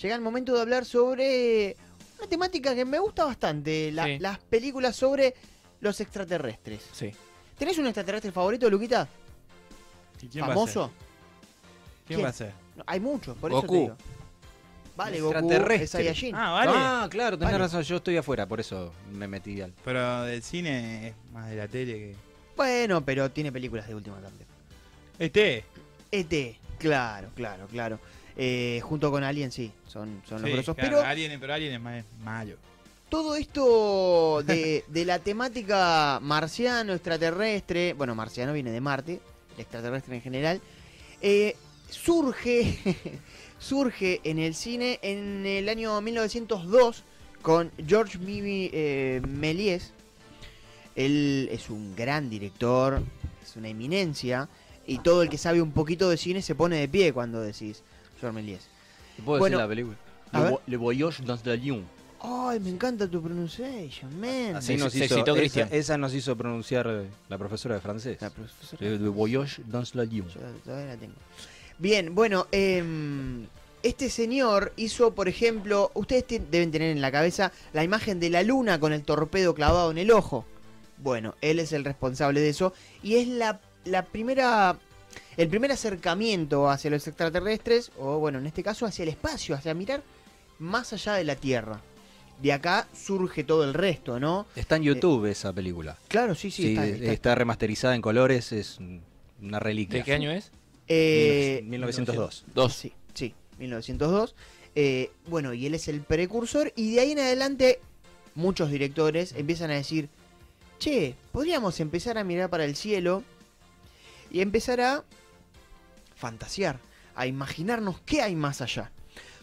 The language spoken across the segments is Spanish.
llega el momento de hablar sobre una temática que me gusta bastante, la- Sí. las películas sobre los extraterrestres. Sí. ¿Tenés un extraterrestre favorito, Luquita? ¿Y quién va a ¿Famoso? ser? ¿Quién, ¿Quién? va a ser? No, hay muchos, por eso te Goku. digo. Vale, Goku es Extraterrestre. Saiyajin. Ah, vale. Ah, claro, tenés Vale. razón, yo estoy afuera, por eso me metí al. Pero del cine es más de la tele que. Bueno, pero tiene películas de última también. Este. ET, claro, claro, claro. Eh, junto con Alien, sí, son, son los Sí, grosos. claro, Pero Alien, pero Alien es más malo. todo esto de, de la temática marciano, extraterrestre, bueno, marciano viene de Marte, extraterrestre en general, eh, surge, surge en el cine en el año 1902 con George Mimi, eh, Méliès. Él es un gran director, es una eminencia, y todo el que sabe un poquito de cine se pone de pie cuando decís George Méliès. ¿Te puedo Bueno, decir la película? Le, ver. Vo- Le Voyage dans le Lion. Ay, me encanta tu pronunciation, man. Así nos se hizo, esa, nos hizo pronunciar la profesora de francés. La profesora- Le Le Voyage dans le Lion. Yo todavía la tengo. Bien, bueno, em, este señor hizo, por ejemplo, ustedes te- deben tener en la cabeza la imagen de la luna con el torpedo clavado en el ojo. Bueno, él es el responsable de eso y es la, la primera, el primer acercamiento hacia los extraterrestres, o bueno, en este caso hacia el espacio, hacia mirar más allá de la Tierra. De acá surge todo el resto, ¿no? Está en YouTube esa película. Claro, sí, sí, Sí, está, está, está. remasterizada en colores, es un- una reliquia. ¿De qué año es? Eh, 1902. Dos. Sí, sí, 1902. Eh, bueno, y él es el precursor y de ahí en adelante muchos directores empiezan a decir, che, podríamos empezar a mirar para el cielo y empezar a fantasear, a imaginarnos qué hay más allá.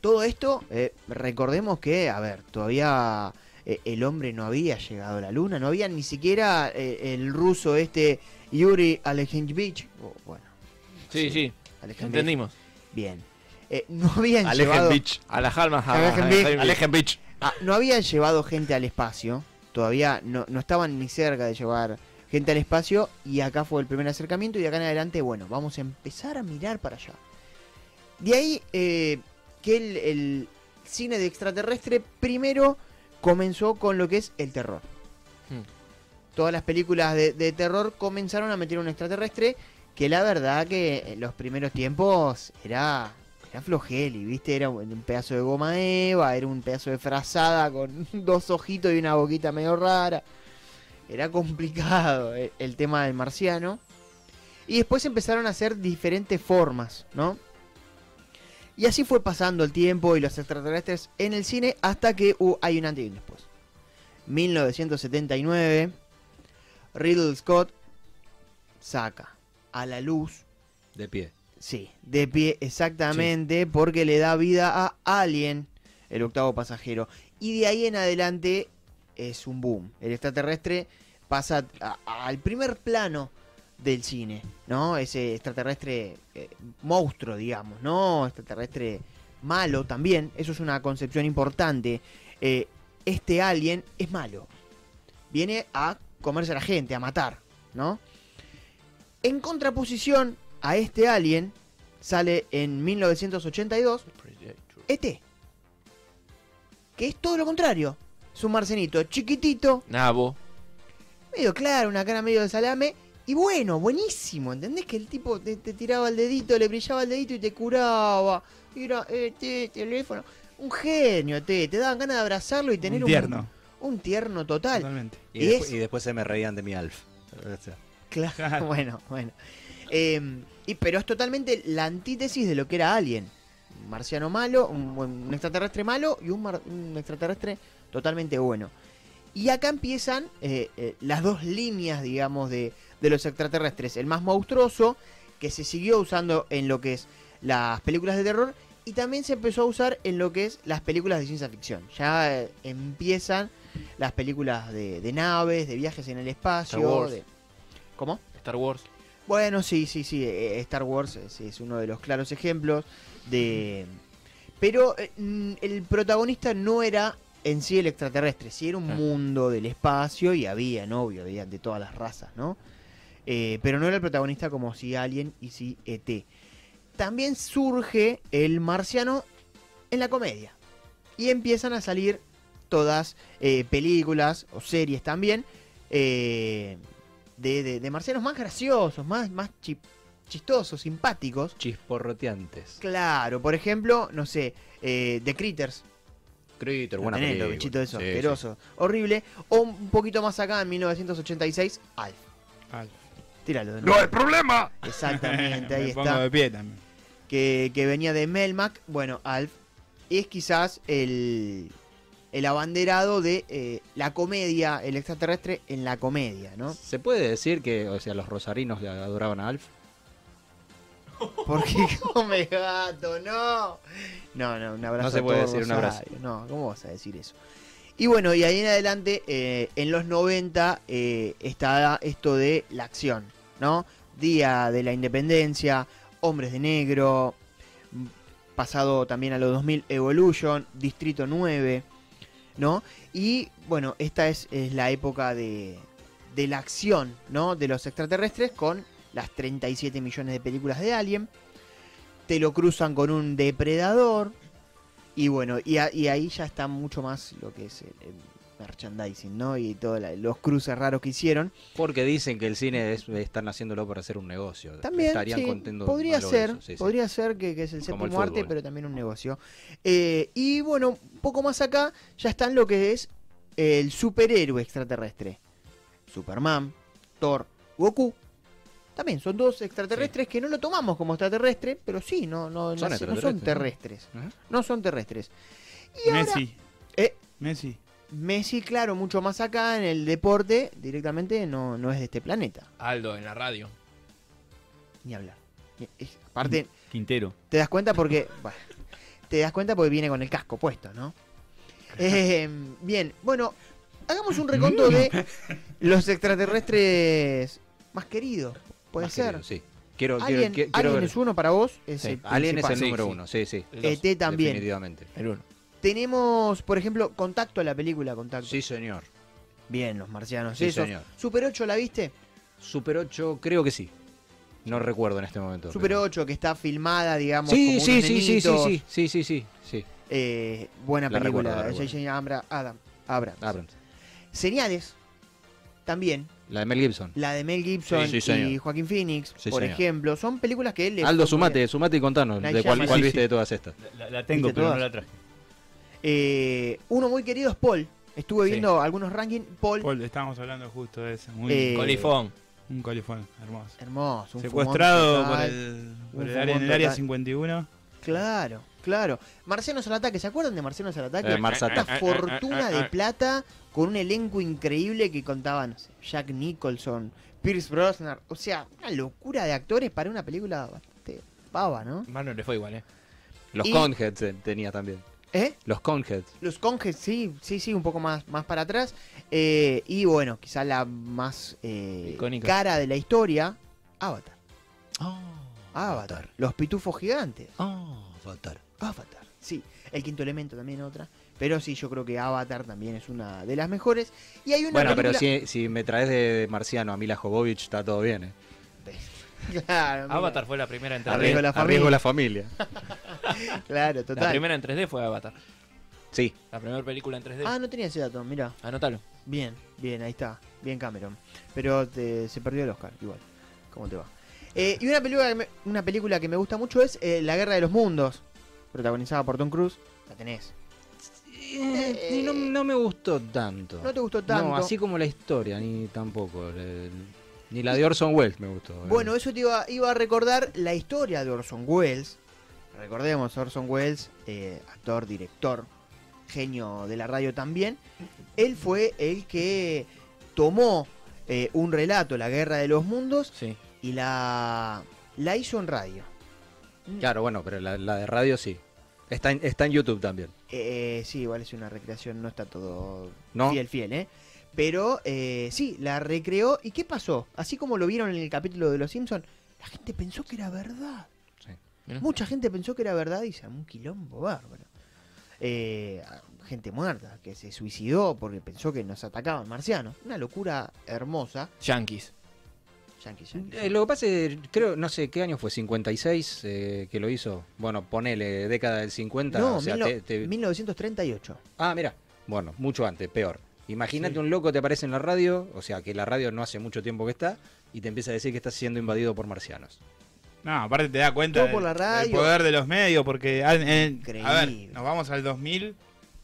Todo esto, eh, recordemos que, a ver, todavía eh, el hombre no había llegado a la luna, no había ni siquiera eh, el ruso este Yuri Alekhinevich, o, bueno, Sí, sí. Alekhinevich, Entendimos. Bien. Eh, no habían Alejen llevado, Beach. A las almas. a- Alejen a- Beach. a- Alejen Beach. ah, no habían llevado gente al espacio. Todavía no, no estaban ni cerca de llevar gente al espacio. Y acá fue el primer acercamiento. Y de acá en adelante, bueno, vamos a empezar a mirar para allá. De ahí eh, que el, el cine de extraterrestre primero comenzó con lo que es el terror. Hmm. Todas las películas de, de terror comenzaron a meter un extraterrestre. Que la verdad que en los primeros tiempos era, era flojeli, ¿viste? Era un un pedazo de goma eva, era un pedazo de frazada con dos ojitos y una boquita medio rara. Era complicado el, el tema del marciano. Y después empezaron a hacer diferentes formas, ¿no? Y así fue pasando el tiempo y los extraterrestres en el cine hasta que uh, hay un antes y un después. 1979, Riddle Scott saca a la luz De pie. Sí, de pie exactamente, porque le da vida a Alien, el octavo pasajero. Y de ahí en adelante es un boom. El extraterrestre pasa al primer plano del cine, ¿no? Ese extraterrestre eh, monstruo, digamos, ¿no? Extraterrestre malo también. Eso es una concepción importante. Eh, este alien es malo. Viene a comerse a la gente, a matar, ¿no? En contraposición a este alien sale en 1982 ET. Que es todo lo contrario. Es un marcenito chiquitito, Nabo. medio claro, una cara medio de salame. Y bueno, buenísimo, ¿entendés? Que el tipo te, te tiraba el dedito, le brillaba el dedito y te curaba. Y era, ET, teléfono. Un genio, te, te daban ganas de abrazarlo y tener Un tierno. un, un tierno total. Totalmente. Y, Y después, es- y después se me reían de mi Alf. Claro. bueno, bueno. Eh, y, pero es totalmente la antítesis de lo que era Alien. Un marciano malo, un, un extraterrestre malo y un, mar- un extraterrestre totalmente bueno. Y acá empiezan eh, eh, las dos líneas, digamos, de, de los extraterrestres. El más monstruoso, que se siguió usando en lo que es las películas de terror, y también se empezó a usar en lo que es las películas de ciencia ficción. Ya eh, empiezan las películas de, de naves, de viajes en el espacio. Star Wars. de- ¿Cómo? Star Wars. Bueno, sí, sí, sí. eh, Star Wars es, es uno de los claros ejemplos de. Pero eh, el protagonista no era en sí el extraterrestre, sí era un mundo del espacio y había, ¿no? Obvio, había de todas las razas, ¿no? Eh, pero no era el protagonista como si Alien y si ET. También surge el marciano en la comedia. Y empiezan a salir todas eh, películas o series también eh, de, de- de marcianos más graciosos, más, más chi- chistosos, simpáticos. Chisporroteantes. Claro, por ejemplo, no sé, eh, The Critters, Critter, buena tenés, película. los bichitos esos, Sí, sí. asquerosos, horrible. O un poquito más acá, en 1986, Alf. Alf. Tíralo de nuevo. hay problema! Exactamente, ahí Me pongo está. de pie también. Que, que venía de Melmac. Bueno, Alf es quizás el, el abanderado de eh, la comedia, el extraterrestre en la comedia, ¿no? ¿Se puede decir que, o sea, los rosarinos le adoraban a Alf? Porque come gato, no. No, no, un abrazo. No se puede decir un abrazo. No, ¿cómo vas a decir eso? Y bueno, y ahí en adelante, eh, en los 90, eh, está esto de la acción, ¿no? Día de la Independencia, Hombres de Negro, m- pasado también a los 2000, Evolution, Distrito 9, ¿no? Y bueno, esta es, la época de, de la acción, ¿no? De los extraterrestres con las 37 millones de películas de Alien. Te lo cruzan con un depredador. Y bueno, y, ahí ya está mucho más lo que es el merchandising, ¿no? Y todos los cruces raros que hicieron. Porque dicen que el cine es, están haciéndolo para hacer un negocio. También, Estarían sí, podría ser, eso, sí, sí. podría ser que, que es el Como el séptimo arte, pero también un negocio. Eh, y bueno, un poco más acá ya está en lo que es el superhéroe extraterrestre. Superman, Thor, Goku. También son dos extraterrestres que no lo tomamos como extraterrestre, pero sí, no, no, Son no, no son ¿no? terrestres. No son terrestres. Y ahora, Messi. Eh. Messi. Messi, claro, mucho más acá en el deporte, directamente no, no es de este planeta. Aldo en la radio. Ni hablar. Es- Aparte, Quintero. te das cuenta porque. bueno, te das cuenta porque viene con el casco puesto, ¿no? Eh, bien, bueno, hagamos un reconto de los extraterrestres más queridos. Puede Más ser. querido, sí. Quiero, quiero, Alien, qui- quiero Alien ver. es uno para vos. Es Sí, el Alien es el número sí. uno, sí, sí. ET también. Definitivamente. El uno. Tenemos, por ejemplo, Contacto, la película Contacto. Sí, señor. Bien, los marcianos. Sí, esos. señor. Super 8, ¿la viste? Super 8, creo que sí. No recuerdo en este momento. Super pero- 8, que está filmada, digamos. Sí, como sí, unos sí, sí, sí, sí, sí, sí, sí, sí. Eh, buena La película. J.J. Abrams. Abrams. Señales. También. La de Mel Gibson. La de Mel Gibson Sí, sí, y. Joaquín Phoenix, Sí, por señor. ejemplo. Son películas que él le Aldo, sumate, sumate y contanos. Night ¿De cuál, Shyamalan. cuál Sí, viste sí. de todas estas? La, la tengo, ¿Viste pero no la traje. Eh, uno muy querido es Paul. Estuve Sí. viendo algunos rankings. Paul, Paul, estábamos hablando justo de eso. Muy, Eh, Colifón. un colifón, hermoso. hermoso. un Secuestrado por el, por Un el área, en el área total. 51. Claro, claro. Marcianos al ataque, ¿se acuerdan de Marcianos al ataque? Eh, Attack. fortuna de plata con un elenco increíble que contaban no sé, Jack Nicholson, Pierce Brosnan. O sea, una locura de actores para una película bastante pava, ¿no? Más no le fue igual, ¿eh? Los Y- Conheads eh, tenía también. ¿Eh? Los Conheads. Los Conges, sí, sí, sí, un poco más, más para atrás. Eh, y bueno, quizá la más eh, Icónica. cara de la historia, Avatar. Oh, Avatar. Los pitufos gigantes. Oh, Avatar. Avatar. Sí, el quinto elemento también otra. Pero sí, yo creo que Avatar también es una de las mejores. Y hay una Bueno, pero si, si me traes de Marciano a Mila Jovovich, está todo bien. ¿eh? Claro. Avatar fue la primera en 3D. Arriesgo la familia. Arriesgo la familia. Claro, La total. primera en 3D fue Avatar. Sí. La primera película en 3D. Ah, no tenía ese dato, mira. Anótalo. Bien, bien, ahí está. Bien Cameron. Pero te- se perdió el Oscar, igual. ¿Cómo te va? Eh, y una película, que me, una película que me gusta mucho es eh, La Guerra de los Mundos, protagonizada por Tom Cruise. La tenés. Eh, no, no me gustó tanto. No te gustó tanto. No, así como la historia, ni tampoco. El- ni la de Orson Welles me gustó. Bueno, eso te iba, iba a recordar la historia de Orson Welles. Recordemos, Orson Welles, eh, actor, director, genio de la radio también. Él fue el que tomó eh, un relato, La Guerra de los Mundos, Sí. y la, la hizo en radio. Claro, bueno, pero la, la de radio sí. Está en, está en YouTube también. Eh, sí, igual es una recreación, no está todo ¿No? fiel, fiel, ¿eh? Pero eh, sí, la recreó. ¿Y qué pasó? Así como lo vieron en el capítulo de Los Simpsons, la gente pensó que era verdad. Mirá. Mucha gente pensó que era verdad y se un quilombo bárbaro. Eh, gente muerta que se suicidó porque pensó que nos atacaban marcianos. Una locura hermosa. Yankees. Yankees, Yankees. Eh, lo que pasa es, creo, no sé, ¿qué año fue? ¿56 eh, que lo hizo? Bueno, ponele, década del 50. no, o sea, mil- te- te- 1938. Ah, mira. Bueno, mucho antes, peor. Imagínate Sí. un loco te aparece en la radio, o sea, que la radio no hace mucho tiempo que está, y te empieza a decir que está siendo invadido por marcianos. No, aparte te da cuenta del, por la del poder de los medios, porque en- Increíble. a ver, nos vamos al 2000,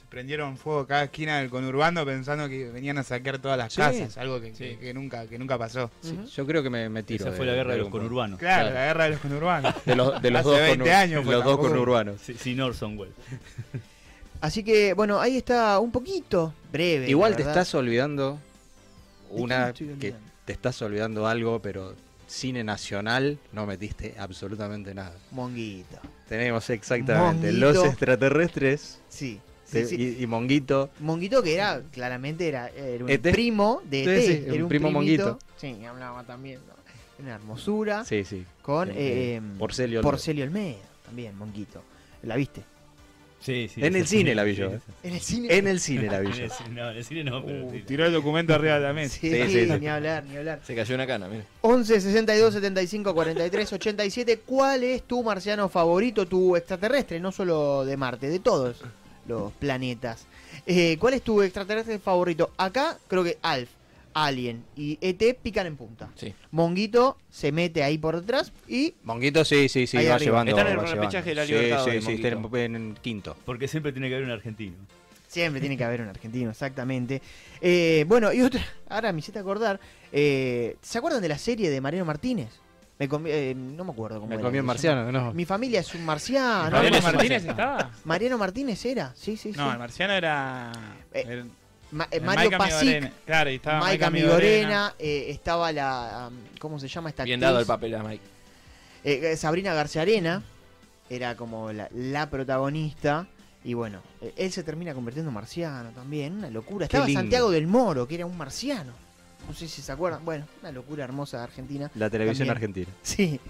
se prendieron fuego cada esquina del conurbano pensando que venían a saquear todas las Sí. casas, algo que, Sí. que- que nunca que nunca pasó. Yo creo que me, me tiro. Esa de- fue la guerra de los conurbanos. Claro, Claro. la guerra de los conurbanos. De los, de los Hace dos, 20 años fue los dos conurbanos. Sí, Sin Orson Welles. Así que, bueno, ahí está un poquito breve. Igual te verdad. estás olvidando ¿De qué me una que te estás olvidando algo, pero cine nacional no metiste absolutamente nada. Monguito. Tenemos exactamente Monguito. los extraterrestres Sí. sí, te- sí. Y, y Monguito. Monguito que era, claramente era, era un ET. primo de ET. sí, era un primo primito. Monguito. Sí, hablaba también. ¿no? Una hermosura. Sí, sí. Con Eh, eh, eh, Porcelio Olmedo. Porcelio Olmedo. También, Monguito. ¿La viste? Sí, sí. En el cine la vi yo, eh. En el cine. En el cine la vi En yo. el cine- No, en el cine no, pero Uh, sí. tiró el documento arriba de la mesa. Sí, Sí, sí, sí. ni hablar, ni hablar. Se cayó una cana, mira. 11 62 75 43 87. ¿Cuál es tu marciano favorito, tu extraterrestre? No solo de Marte, de todos los planetas. Eh, ¿Cuál es tu extraterrestre favorito? Acá creo que Alf, Alien y ET pican en punta. Sí. Monguito se mete ahí por detrás y Monguito sí, sí, sí, va arriba. llevando. Está en el repechaje de la Sí, Libertadores, Sí, sí, está en, en el quinto. Porque siempre tiene que haber un argentino. siempre tiene que haber un argentino, exactamente. Eh, bueno, y otra, ahora me hiciste acordar, eh, ¿se acuerdan de la serie de Mariano Martínez? Me comí- eh, no me acuerdo cómo Me era comí se marciano, no. Mi familia es un marciano. ¿Mariano. Martínez estaba? Mariano Martínez era, sí, sí, sí. No, el marciano era. Eh, Ma- eh, el Mario Maika Pasic, Migorena. Claro, y estaba Migorena, eh, estaba la, um, ¿cómo se llama esta Bien actriz? dado el papel a Mike. Eh, eh, Sabrina García Arena era como la, la protagonista. Y bueno, eh, él se termina convirtiendo en marciano también. Una locura. Estaba. Santiago del Moro, que era un marciano. No sé si se acuerdan. Bueno, una locura hermosa de Argentina. La televisión También. argentina. Sí.